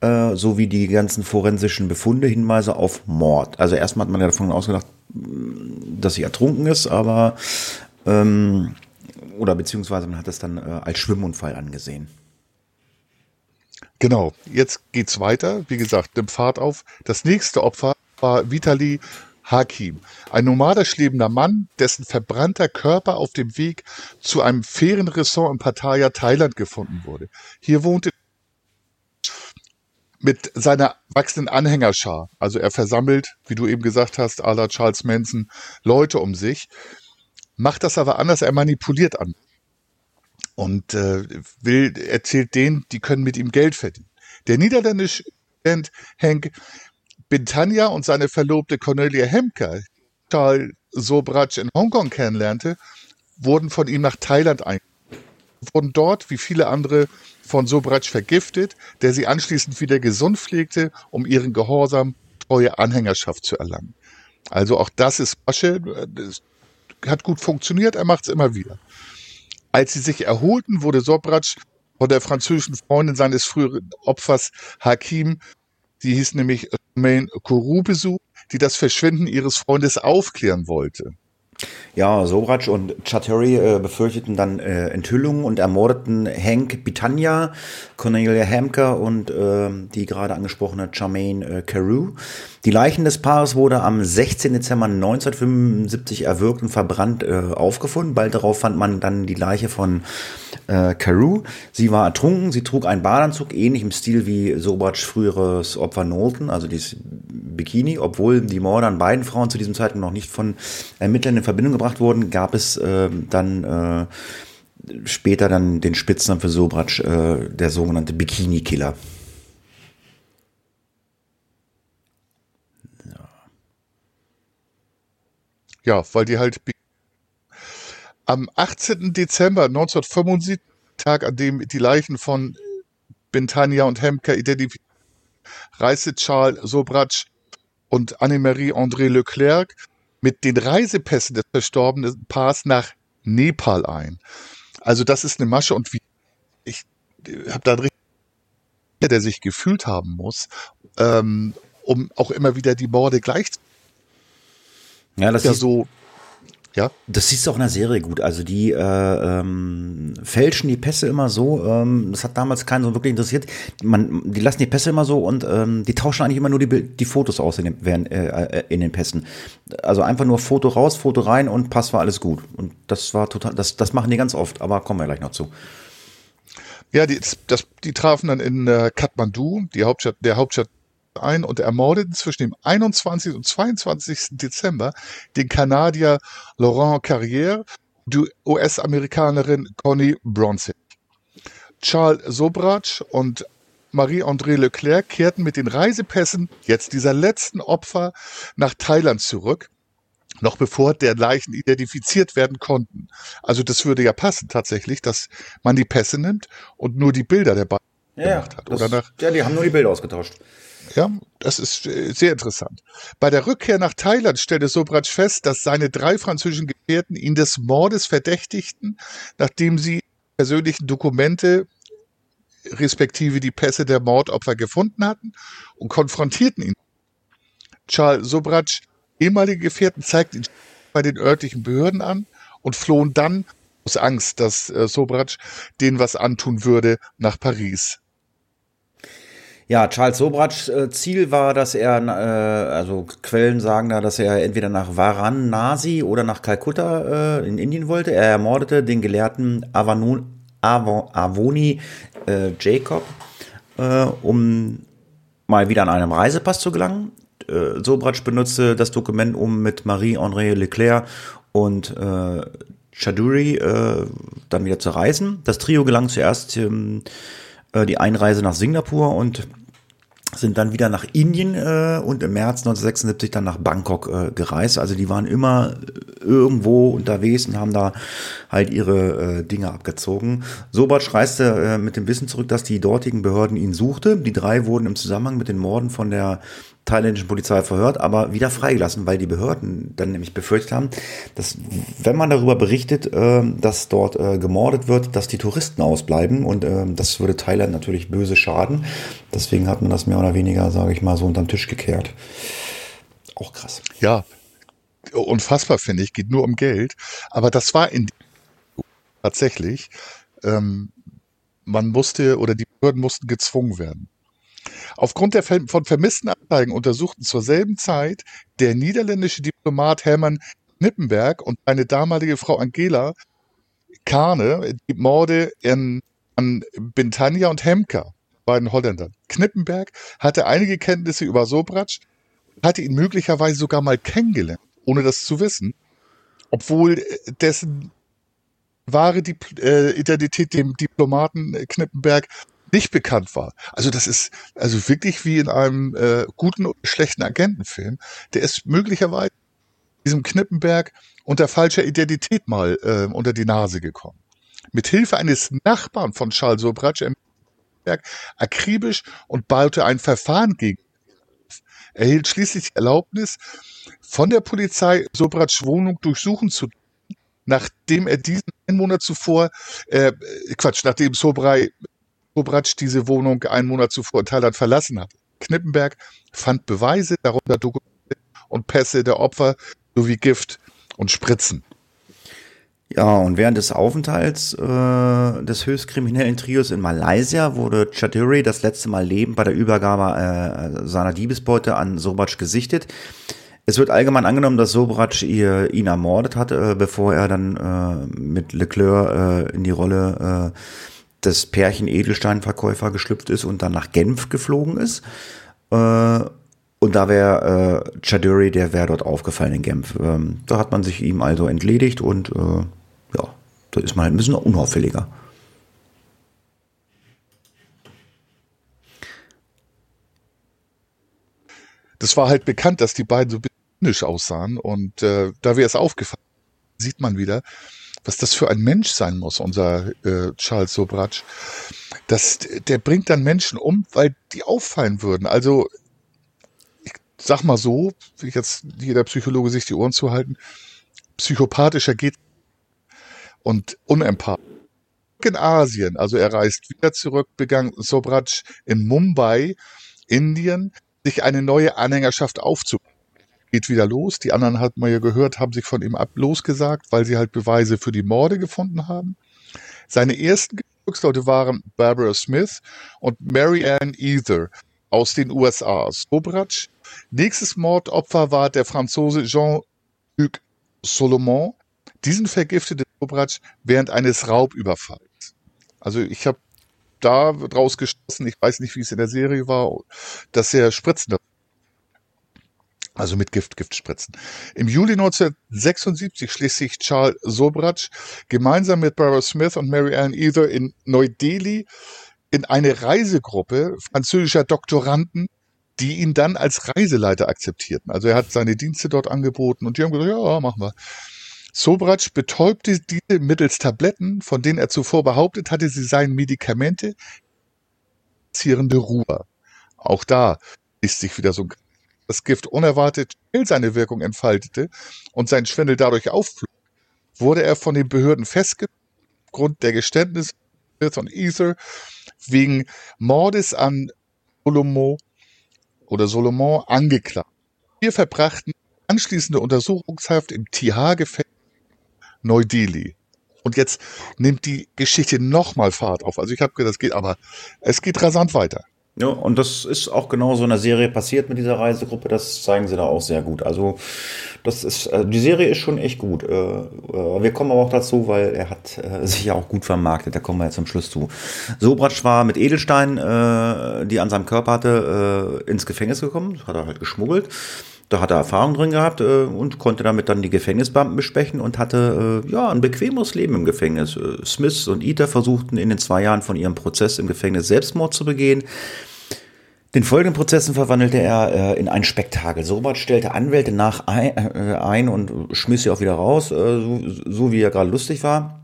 äh, sowie die ganzen forensischen Befunde Hinweise auf Mord. Also erstmal hat man ja davon ausgedacht, dass sie ertrunken ist, aber ähm, oder beziehungsweise man hat das dann äh, als Schwimmunfall angesehen. Genau, jetzt geht's weiter. Wie gesagt, nimmt Fahrt auf. Das nächste Opfer war Vitali Hakim, ein nomadisch lebender Mann, dessen verbrannter Körper auf dem Weg zu einem Ferienressort in Pattaya, Thailand gefunden wurde. Hier wohnte mit seiner wachsenden Anhängerschar. Also er versammelt, wie du eben gesagt hast, à la Charles Manson, Leute um sich, macht das aber anders, er manipuliert an. und äh, will, erzählt denen, die können mit ihm Geld verdienen. Der niederländische Student Henk Bintanja und seine Verlobte Cornelia Hemker, Charles Sobratsch in Hongkong kennenlernte, wurden von ihm nach Thailand eingeladen. Wurden dort, wie viele andere, von Sobratsch vergiftet, der sie anschließend wieder gesund pflegte, um ihren Gehorsam, treue Anhängerschaft zu erlangen. Also auch das ist Masche, das hat gut funktioniert, er macht es immer wieder. Als sie sich erholten, wurde Sobratsch von der französischen Freundin seines früheren Opfers Hakim, die hieß nämlich Main Kourou besucht, die das Verschwinden ihres Freundes aufklären wollte. Ja, Sobratsch und Chatteri äh, befürchteten dann äh, Enthüllungen und ermordeten Hank Bitania, Cornelia Hamker und äh, die gerade angesprochene Charmaine äh, Carew. Die Leichen des Paares wurde am 16. Dezember 1975 erwürgt und verbrannt äh, aufgefunden. Bald darauf fand man dann die Leiche von äh, Carew. Sie war ertrunken, sie trug einen Badeanzug, ähnlich im Stil wie Sobratsch früheres Opfer Knowlton, also dieses Bikini. Obwohl die Morde an beiden Frauen zu diesem Zeitpunkt noch nicht von Ermittlern in Verbindung gebracht wurden, gab es äh, dann äh, später dann den Spitznamen für Sobratsch, äh, der sogenannte Bikini-Killer. Ja, weil die halt am 18. Dezember 1975, Tag, an dem die Leichen von Bentania und Hemker identifiziert, reiste Charles Sobratsch und Annemarie André Leclerc mit den Reisepässen des verstorbenen Paars nach Nepal ein. Also das ist eine Masche und wie ich habe da richtig, der sich gefühlt haben muss, ähm, um auch immer wieder die Morde gleich zu ja, das ja ist so, ja. Das siehst du auch in der Serie gut. Also die äh, ähm, fälschen die Pässe immer so. Ähm, das hat damals keinen so wirklich interessiert. Man, die lassen die Pässe immer so und ähm, die tauschen eigentlich immer nur die, die Fotos aus in den, während, äh, äh, in den Pässen. Also einfach nur Foto raus, Foto rein und Pass war alles gut. Und das war total. Das, das machen die ganz oft. Aber kommen wir gleich noch zu. Ja, die, das, die trafen dann in äh, Kathmandu, die Hauptstadt, der Hauptstadt ein und ermordeten zwischen dem 21. und 22. Dezember den Kanadier Laurent Carrière, die US-Amerikanerin Connie Bronzig. Charles Sobratsch und Marie-André Leclerc kehrten mit den Reisepässen jetzt dieser letzten Opfer nach Thailand zurück, noch bevor der Leichen identifiziert werden konnten. Also das würde ja passen tatsächlich, dass man die Pässe nimmt und nur die Bilder der beiden gemacht hat. das, Oder nach, ja, die haben nur die Bilder ausgetauscht. ja, das ist äh, sehr interessant. Bei der Rückkehr nach Thailand stellte Sobratsch fest, dass seine drei französischen Gefährten ihn des Mordes verdächtigten, nachdem sie persönlichen Dokumente respektive die Pässe der Mordopfer gefunden hatten und konfrontierten ihn. Charles Sobratsch, ehemalige Gefährten, zeigten ihn bei den örtlichen Behörden an und flohen dann aus Angst, dass äh, Sobratsch denen was antun würde, nach Paris. Ja, Charles Sobratsch äh, Ziel war, dass er, äh, also Quellen sagen da, dass er entweder nach Varanasi oder nach Kalkutta äh, in Indien wollte. Er ermordete den Gelehrten Avanu, Avo, Avoni äh, Jacob, äh, um mal wieder an einem Reisepass zu gelangen. Äh, Sobratsch benutzte das Dokument, um mit Marie-André Leclerc und Chaduri äh, dann wieder zu reisen. Das Trio gelang zuerst ähm, äh, die Einreise nach Singapur und sind dann wieder nach Indien äh, und im März 1976 dann nach Bangkok äh, gereist. Also die waren immer irgendwo unterwegs und haben da halt ihre äh, Dinge abgezogen. Sobatsch reiste äh, mit dem Wissen zurück, dass die dortigen Behörden ihn suchte. Die drei wurden im Zusammenhang mit den Morden von der thailändischen Polizei verhört, aber wieder freigelassen, weil die Behörden dann nämlich befürchtet haben, dass wenn man darüber berichtet, äh, dass dort äh, gemordet wird, dass die Touristen ausbleiben und äh, das würde Thailand natürlich böse schaden. Deswegen hat man das mehr oder weniger, sage ich mal, so unterm Tisch gekehrt. Auch krass. Ja, unfassbar finde ich, geht nur um Geld. Aber das war in tatsächlich, ähm, man musste oder die Behörden mussten gezwungen werden. Aufgrund der von vermissten Anzeigen untersuchten zur selben Zeit der niederländische Diplomat Hermann Knippenberg und seine damalige Frau Angela Kahne die Morde in, an Bintanja und Hemker, beiden Holländern. Knippenberg hatte einige Kenntnisse über Sobratsch, hatte ihn möglicherweise sogar mal kennengelernt, ohne das zu wissen, obwohl dessen wahre Dip äh, Identität dem Diplomaten Knippenberg nicht bekannt war. Also das ist also wirklich wie in einem äh, guten und schlechten Agentenfilm. Der ist möglicherweise diesem Knippenberg unter falscher Identität mal äh, unter die Nase gekommen. Mit Hilfe eines Nachbarn von Charles Sobratsch akribisch und baute ein Verfahren gegen erhielt schließlich Erlaubnis, von der Polizei Sobratsch Wohnung durchsuchen zu nachdem er diesen einen Monat zuvor, äh, Quatsch, nachdem Sobrai, Sobratsch diese Wohnung einen Monat zuvor in Thailand verlassen hat. Knippenberg fand Beweise, darunter Dokumente und Pässe der Opfer sowie Gift und Spritzen. Ja, und während des Aufenthalts äh, des höchstkriminellen Trios in Malaysia wurde Chaudhry das letzte Mal lebend bei der Übergabe äh, seiner Diebesbeute an Sobratsch gesichtet. Es wird allgemein angenommen, dass Sobratsch ihr, ihn ermordet hatte, äh, bevor er dann äh, mit Leclerc äh, in die Rolle äh, des Pärchen Edelsteinverkäufer geschlüpft ist und dann nach Genf geflogen ist. Äh, und da wäre äh, Chaudhry, der wäre dort aufgefallen in Genf. Ähm, da hat man sich ihm also entledigt und da ist man halt ein bisschen unauffälliger. Das war halt bekannt, dass die beiden so indisch aussahen und äh, da wäre es aufgefallen, sieht man wieder, was das für ein Mensch sein muss, unser äh, Charles Sobratsch. Das, der bringt dann Menschen um, weil die auffallen würden. Also ich sag mal so, wie jetzt jeder Psychologe sich die Ohren zu halten, psychopathischer geht und unempathisch. In Asien, also er reist wieder zurück, begann Sobratsch in Mumbai, Indien, sich eine neue Anhängerschaft aufzubauen. Geht wieder los. Die anderen hat man ja gehört, haben sich von ihm ab losgesagt, weil sie halt Beweise für die Morde gefunden haben. Seine ersten Gefolgsleute waren Barbara Smith und Mary Ann Ether aus den USA. Sobratsch. Nächstes Mordopfer war der Franzose Jean-Luc Solomon, diesen vergiftete Dobratsch während eines Raubüberfalls. Also ich habe da draus geschlossen, ich weiß nicht, wie es in der Serie war, dass er Spritzen also mit Gift, Giftspritzen. Im Juli 1976 schließt sich Charles Sobratsch gemeinsam mit Barbara Smith und Mary Ann Ether in Neu-Delhi in eine Reisegruppe französischer Doktoranden, die ihn dann als Reiseleiter akzeptierten. Also er hat seine Dienste dort angeboten und die haben gesagt, ja, machen wir. Sobratsch betäubte diese mittels Tabletten, von denen er zuvor behauptet hatte, sie seien Medikamente, zierende Ruhe. Auch da ist sich wieder so das Gift unerwartet schnell seine Wirkung entfaltete und sein Schwindel dadurch aufflog, wurde er von den Behörden festgenommen, aufgrund der Geständnisse von Ether wegen Mordes an Solomon oder Solomon angeklagt. Wir verbrachten anschließende Untersuchungshaft im TH-Gefängnis Neu-Delhi. Und jetzt nimmt die Geschichte nochmal Fahrt auf. Also ich habe gedacht, das geht, aber es geht rasant weiter. Ja, und das ist auch genau so in der Serie passiert mit dieser Reisegruppe. Das zeigen sie da auch sehr gut. Also, das ist, äh, die Serie ist schon echt gut. Äh, äh, wir kommen aber auch dazu, weil er hat sich ja auch gut vermarktet. Da kommen wir jetzt zum Schluss zu. Sobratsch war mit Edelstein, die an seinem Körper hatte, ins Gefängnis gekommen. Das hat er halt geschmuggelt. Da hat er Erfahrung drin gehabt äh, und konnte damit dann die Gefängnisbeamten besprechen und hatte äh, ja ein bequemes Leben im Gefängnis. Äh, Smith und Ita versuchten in den zwei Jahren von ihrem Prozess im Gefängnis Selbstmord zu begehen. Den folgenden Prozessen verwandelte er äh, in ein Spektakel. Sobert stellte Anwälte nach ein, äh, ein und schmiss sie auch wieder raus, äh, so, so wie er gerade lustig war.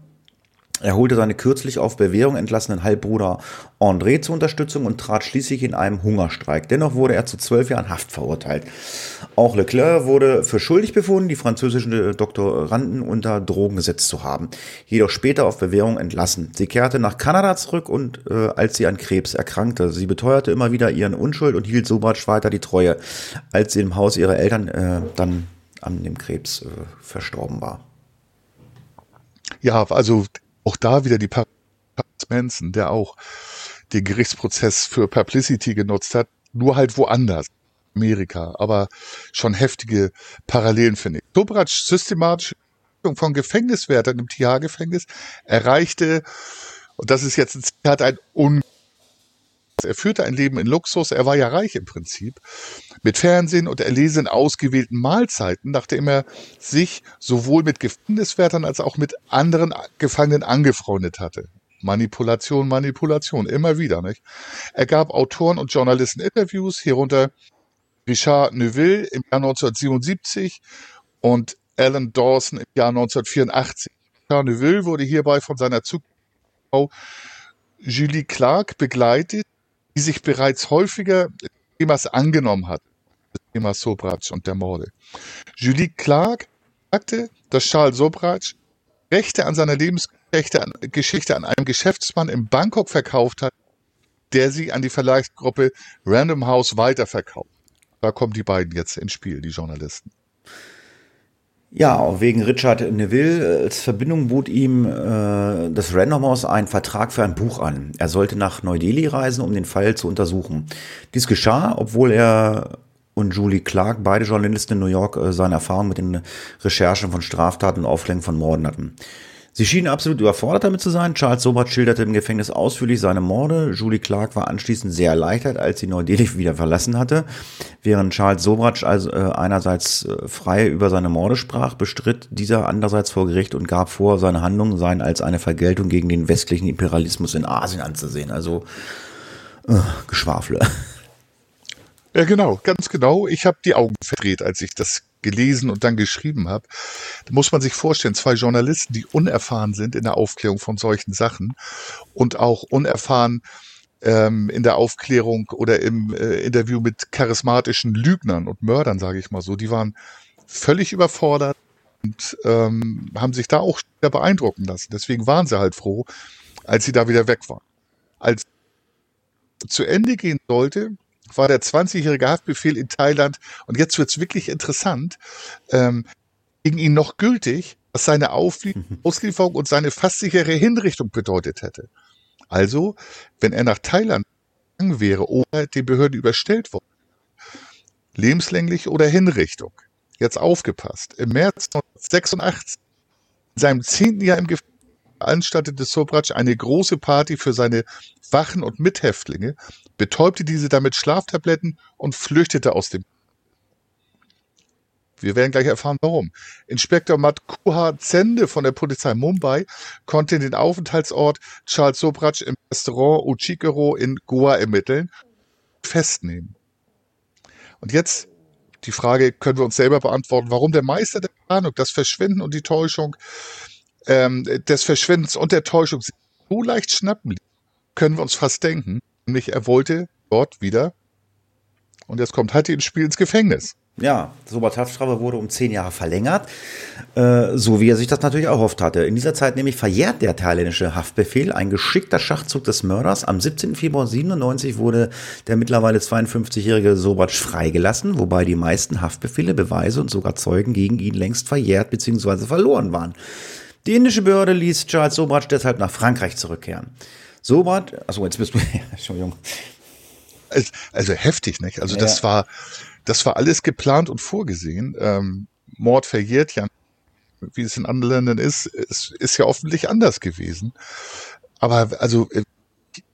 Er holte seine kürzlich auf Bewährung entlassenen Halbbruder André zur Unterstützung und trat schließlich in einem Hungerstreik. Dennoch wurde er zu zwölf Jahren Haft verurteilt. Auch Leclerc wurde für schuldig befunden, die französischen Doktoranden unter Drogen gesetzt zu haben, jedoch später auf Bewährung entlassen. Sie kehrte nach Kanada zurück und äh, als sie an Krebs erkrankte. Sie beteuerte immer wieder ihren Unschuld und hielt Sobatsch weiter die Treue, als sie im Haus ihrer Eltern äh, dann an dem Krebs äh, verstorben war. Ja, also auch da wieder die Paris Manson, der auch den Gerichtsprozess für Publicity genutzt hat, nur halt woanders. Amerika, aber schon heftige Parallelen finde ich. Dobratsch systematisch von Gefängniswärtern im TH-Gefängnis erreichte, und das ist jetzt ein Zitat, ein un Er führte ein Leben in Luxus, er war ja reich im Prinzip, mit Fernsehen und Erlesen ausgewählten Mahlzeiten, nachdem er sich sowohl mit Gefängniswärtern als auch mit anderen Gefangenen angefreundet hatte. Manipulation, Manipulation, immer wieder, nicht? Er gab Autoren und Journalisten Interviews, hierunter Richard Neuville im Jahr 1977 und Alan Dawson im Jahr 1984. Richard Neuville wurde hierbei von seiner Frau Julie Clark begleitet, die sich bereits häufiger des Themas angenommen hat, des Themas Sobratsch und der Morde. Julie Clark sagte, dass Charles Sobratsch Rechte an seiner Lebensgeschichte an, einem Geschäftsmann in Bangkok verkauft hat, der sie an die Verlagsgruppe Random House weiterverkauft. Da kommen die beiden jetzt ins Spiel, die Journalisten. Ja, wegen Richard Neville als Verbindung bot ihm äh, das Random House einen Vertrag für ein Buch an. Er sollte nach Neu-Delhi reisen, um den Fall zu untersuchen. Dies geschah, obwohl er und Julie Clark, beide Journalisten in New York, äh, seine Erfahrung mit den Recherchen von Straftaten und Aufklärung von Morden hatten. Sie schienen absolut überfordert damit zu sein. Charles Sobert schilderte im Gefängnis ausführlich seine Morde. Julie Clark war anschließend sehr erleichtert, als sie Neu-Delhi wieder verlassen hatte. Während Charles Sobrat also äh, einerseits äh, frei über seine Morde sprach, bestritt dieser andererseits vor Gericht und gab vor, seine Handlungen seien als eine Vergeltung gegen den westlichen Imperialismus in Asien anzusehen. Also äh, Geschwafle. Ja, genau, ganz genau. Ich habe die Augen verdreht, als ich das gelesen und dann geschrieben habe. Da muss man sich vorstellen, zwei Journalisten, die unerfahren sind in der Aufklärung von solchen Sachen und auch unerfahren ähm, in der Aufklärung oder im äh, Interview mit charismatischen Lügnern und Mördern, sage ich mal so, die waren völlig überfordert und ähm, haben sich da auch sehr beeindrucken lassen. Deswegen waren sie halt froh, als sie da wieder weg waren. Als zu Ende gehen sollte, war der 20-jährige Haftbefehl in Thailand, und jetzt wird's wirklich interessant, ähm, gegen ihn noch gültig, was seine mhm. Auslieferung und seine fast sichere Hinrichtung bedeutet hätte. Also, wenn er nach Thailand gegangen wäre oder den Behörden überstellt worden, lebenslänglich oder Hinrichtung. Jetzt aufgepasst. Im März 1986, in seinem zehnten Jahr im Gefängnis, veranstaltete Sobratsch eine große Party für seine Wachen und Mithäftlinge, betäubte diese damit Schlaftabletten und flüchtete aus dem. Wir werden gleich erfahren, warum. Inspektor Matt Kuha Zende von der Polizei Mumbai konnte den Aufenthaltsort Charles Sobratsch im Restaurant Uchikero in Goa ermitteln und festnehmen. Und jetzt die Frage können wir uns selber beantworten, warum der Meister der Planung, das Verschwinden und die Täuschung ähm, des Verschwindens und der Täuschung so leicht schnappen, können wir uns fast denken. Nämlich er wollte dort wieder, und jetzt kommt Hatti ins Spiel, ins Gefängnis. Ja, Sobert Haftstrafe wurde um zehn Jahre verlängert, äh, so wie er sich das natürlich auch oft hatte. In dieser Zeit nämlich verjährt der thailändische Haftbefehl, ein geschickter Schachzug des Mörders. Am 17. Februar 97 wurde der mittlerweile 52-jährige Sobatsch freigelassen, wobei die meisten Haftbefehle, Beweise und sogar Zeugen gegen ihn längst verjährt bzw. verloren waren. Die indische Behörde ließ Charles Sobrat deshalb nach Frankreich zurückkehren. Sobrat, also jetzt bist du, Entschuldigung. Also, also heftig, nicht? Also ja. das war, das war alles geplant und vorgesehen. Ähm, Mord verjährt ja, wie es in anderen Ländern ist, es ist ja offentlich anders gewesen. Aber also äh,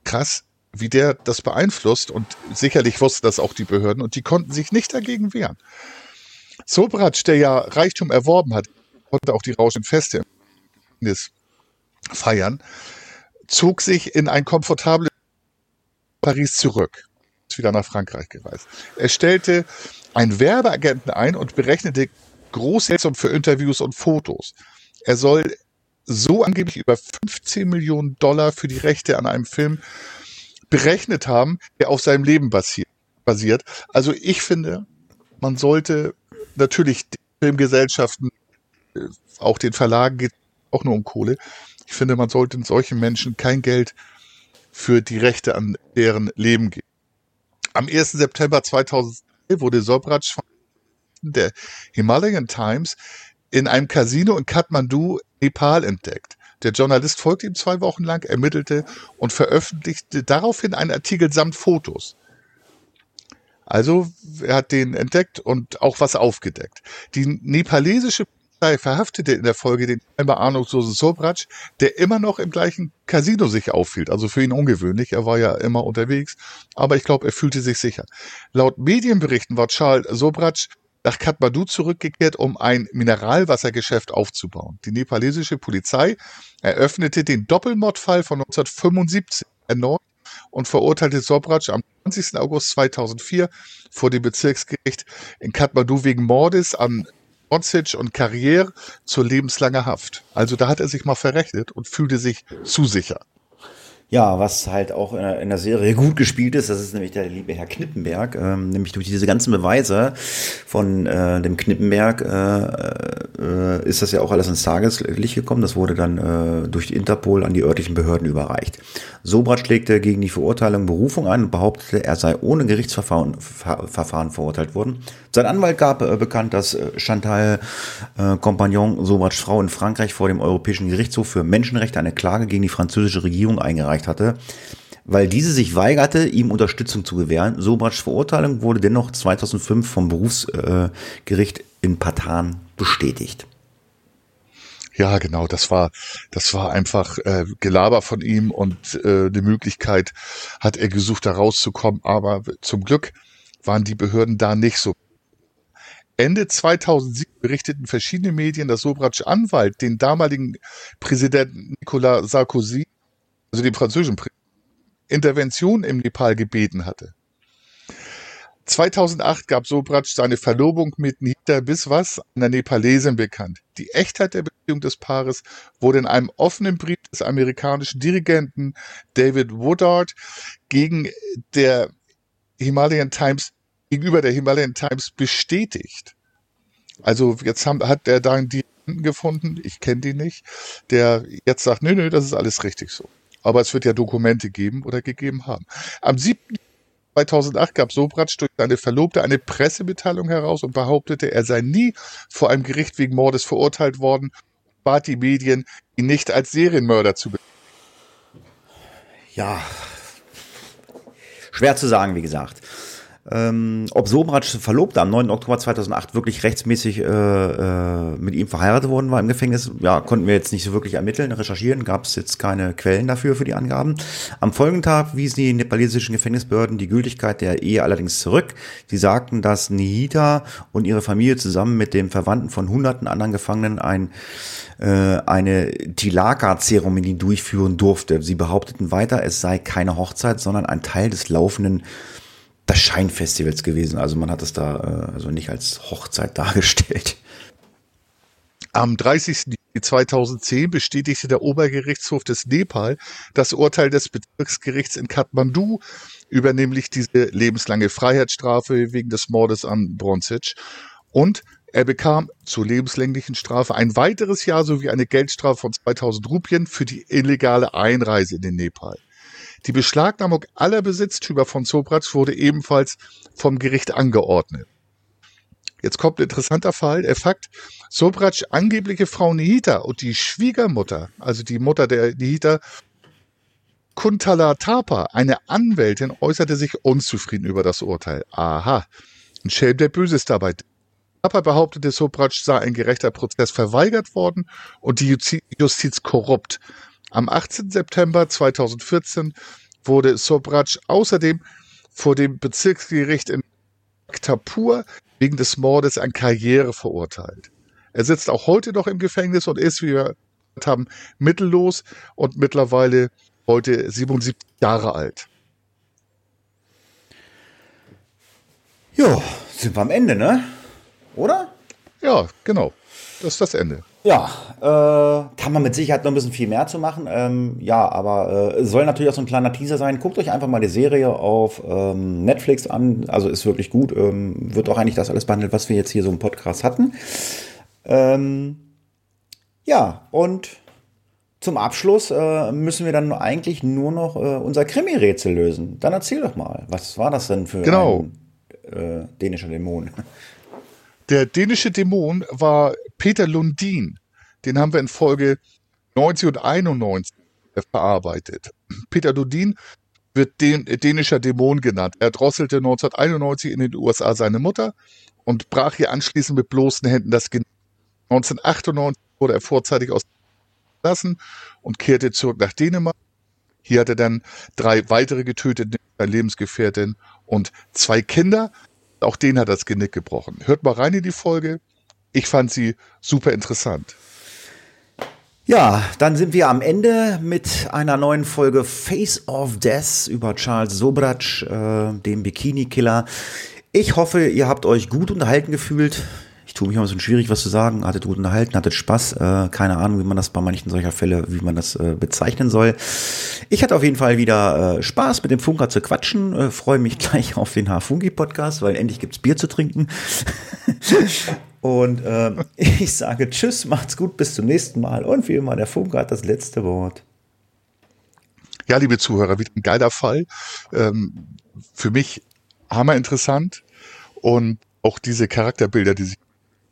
krass, wie der das beeinflusst und sicherlich wussten das auch die Behörden und die konnten sich nicht dagegen wehren. Sobrat, der ja Reichtum erworben hat, konnte auch die rauschenden Feste Ergebnis feiern, zog sich in ein komfortables Paris zurück. Ist wieder nach Frankreich gereist. Er stellte einen Werbeagenten ein und berechnete große Summe für Interviews und Fotos. Er soll so angeblich über 15 Millionen Dollar für die Rechte an einem Film berechnet haben, der auf seinem Leben basiert. Also ich finde, man sollte natürlich den Filmgesellschaften, äh, auch den Verlagen geht auch nur um Kohle. Ich finde, man sollte solchen Menschen kein Geld für die Rechte an deren Leben geben. Am 1. September 2002 wurde Sobratsch von der Himalayan Times in einem Casino in Kathmandu, Nepal entdeckt. Der Journalist folgte ihm zwei Wochen lang, ermittelte und veröffentlichte daraufhin einen Artikel samt Fotos. Also, er hat den entdeckt und auch was aufgedeckt. Die nepalesische Polizei verhaftete in der Folge den scheinbar ahnungslosen Sobratsch, der immer noch im gleichen Casino sich aufhielt. Also für ihn ungewöhnlich, er war ja immer unterwegs, aber ich glaube, er fühlte sich sicher. Laut Medienberichten war Charles Sobratsch nach Kathmandu zurückgekehrt, um ein Mineralwassergeschäft aufzubauen. Die nepalesische Polizei eröffnete den Doppelmordfall von 1975 erneut und verurteilte Sobratsch am 20. August 2004 vor dem Bezirksgericht in Kathmandu wegen Mordes an Bonsic und Karriere zur lebenslanger Haft. Also da hat er sich mal verrechnet und fühlte sich zu sicher. Ja, was halt auch in der Serie gut gespielt ist, das ist nämlich der liebe Herr Knippenberg, ähm, nämlich durch diese ganzen Beweise von äh, dem Knippenberg äh, äh, ist das ja auch alles ins Tageslicht gekommen. Das wurde dann äh, durch Interpol an die örtlichen Behörden überreicht. Sobrat schlägte gegen die Verurteilung Berufung ein und behauptete, er sei ohne Gerichtsverfahren Verfahren verurteilt worden. Sein Anwalt gab äh, bekannt, dass äh, Chantal äh, Compagnon, Sobrats Frau in Frankreich vor dem Europäischen Gerichtshof für Menschenrechte eine Klage gegen die französische Regierung eingereicht hatte, weil diese sich weigerte, ihm Unterstützung zu gewähren. Sobrats Verurteilung wurde dennoch 2005 vom Berufsgericht äh, in Patan bestätigt. Ja, genau, das war, das war einfach äh, Gelaber von ihm und äh, die Möglichkeit hat er gesucht, da rauszukommen, aber zum Glück waren die Behörden da nicht so. Ende 2007 berichteten verschiedene Medien, dass Sobratsch Anwalt den damaligen Präsidenten Nicolas Sarkozy, also den französischen Präsidenten, Intervention im Nepal gebeten hatte. 2008 gab Sobratsch seine Verlobung mit Nita Biswas, einer Nepalesin, bekannt. Die Echtheit der Beziehung des Paares wurde in einem offenen Brief des amerikanischen Dirigenten David Woodard gegen der Himalayan Times, gegenüber der Himalayan Times bestätigt. Also jetzt haben, hat er da einen Dirigenten gefunden, ich kenne die nicht, der jetzt sagt, nö, nö, das ist alles richtig so. Aber es wird ja Dokumente geben oder gegeben haben. Am 7. 2008 gab Sobratsch durch seine Verlobte eine Pressemitteilung heraus und behauptete, er sei nie vor einem Gericht wegen Mordes verurteilt worden, bat die Medien, ihn nicht als Serienmörder zu betrachten. Ja, schwer zu sagen, wie gesagt. Ähm, ob Sobratsch Verlobter am 9. Oktober 2008 wirklich rechtsmäßig äh, äh, mit ihm verheiratet worden war im Gefängnis, ja, konnten wir jetzt nicht so wirklich ermitteln, recherchieren, gab es jetzt keine Quellen dafür für die Angaben. Am folgenden Tag wiesen die nepalesischen Gefängnisbehörden die Gültigkeit der Ehe allerdings zurück. Sie sagten, dass Nihita und ihre Familie zusammen mit dem Verwandten von hunderten anderen Gefangenen ein äh, eine Tilaka-Zeremonie durchführen durfte. Sie behaupteten weiter, es sei keine Hochzeit, sondern ein Teil des laufenden Scheinfestivals gewesen. Also man hat es da äh, also nicht als Hochzeit dargestellt. Am 30. Juli 2010 bestätigte der Obergerichtshof des Nepal das Urteil des Bezirksgerichts in Kathmandu über nämlich diese lebenslange Freiheitsstrafe wegen des Mordes an Bronzic. Und er bekam zur lebenslänglichen Strafe ein weiteres Jahr sowie eine Geldstrafe von 2000 Rupien für die illegale Einreise in den Nepal. Die Beschlagnahmung aller Besitztümer von Sobratsch wurde ebenfalls vom Gericht angeordnet. Jetzt kommt ein interessanter Fall. Der Fakt, Sobratsch angebliche Frau Nihita und die Schwiegermutter, also die Mutter der Nihita, Kuntala Tapa, eine Anwältin, äußerte sich unzufrieden über das Urteil. Aha, ein Schelm, der Böses dabei. Tapa behauptete, Sobratsch sei ein gerechter Prozess verweigert worden und die Justiz korrupt. Am 18. September 2014 wurde Sobratsch außerdem vor dem Bezirksgericht in Tapur wegen des Mordes an Karriere verurteilt. Er sitzt auch heute noch im Gefängnis und ist, wie wir gehört haben, mittellos und mittlerweile heute 77 Jahre alt. Ja, sind wir am Ende, ne? Oder? Ja, genau. Das ist das Ende. Ja, äh, kann man mit Sicherheit noch ein bisschen viel mehr zu machen. Ähm, ja, aber äh, soll natürlich auch so ein kleiner Teaser sein. Guckt euch einfach mal die Serie auf ähm, Netflix an. Also ist wirklich gut. Ähm, wird auch eigentlich das alles behandelt, was wir jetzt hier so im Podcast hatten. Ähm, ja, und zum Abschluss äh, müssen wir dann eigentlich nur noch äh, unser Krimi-Rätsel lösen. Dann erzähl doch mal, was war das denn für genau. ein äh, dänischer Dämon? Der dänische Dämon war Peter Lundin. Den haben wir in Folge 90 und 91 verarbeitet. Peter Lundin wird den, dänischer Dämon genannt. Er drosselte 1991 in den USA seine Mutter und brach ihr anschließend mit bloßen Händen das Genick. 1998 wurde er vorzeitig ausgelassen und kehrte zurück nach Dänemark. Hier hat er dann drei weitere getötet, seine Lebensgefährtin und zwei Kinder. Auch denen hat das Genick gebrochen. Hört mal rein in die Folge. Ich fand sie super interessant. Ja, dann sind wir am Ende mit einer neuen Folge Face of Death über Charles Sobratsch, äh, dem Bikini-Killer. Ich hoffe, ihr habt euch gut unterhalten gefühlt. Ich tue mich immer so schwierig, was zu sagen. Hattet gut unterhalten, hattet Spaß. Äh, keine Ahnung, wie man das bei manchen solcher Fälle, wie man das äh, bezeichnen soll. Ich hatte auf jeden Fall wieder äh, Spaß, mit dem Funker zu quatschen. Äh, Freue mich gleich auf den Hafungi-Podcast, weil endlich gibt's Bier zu trinken. Und äh, ich sage Tschüss, macht's gut, bis zum nächsten Mal. Und wie immer, der Funke hat das letzte Wort. Ja, liebe Zuhörer, wieder ein geiler Fall. Ähm, für mich hammer interessant. Und auch diese Charakterbilder, die sich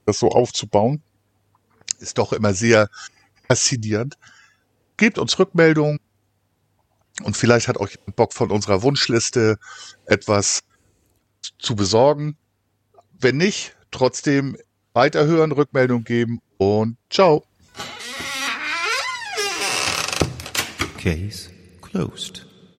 das so aufzubauen, ist doch immer sehr faszinierend. Gebt uns Rückmeldungen und vielleicht hat jemand Bock von unserer Wunschliste etwas zu besorgen. Wenn nicht, trotzdem weiterhören, Rückmeldung geben und ciao. Case closed.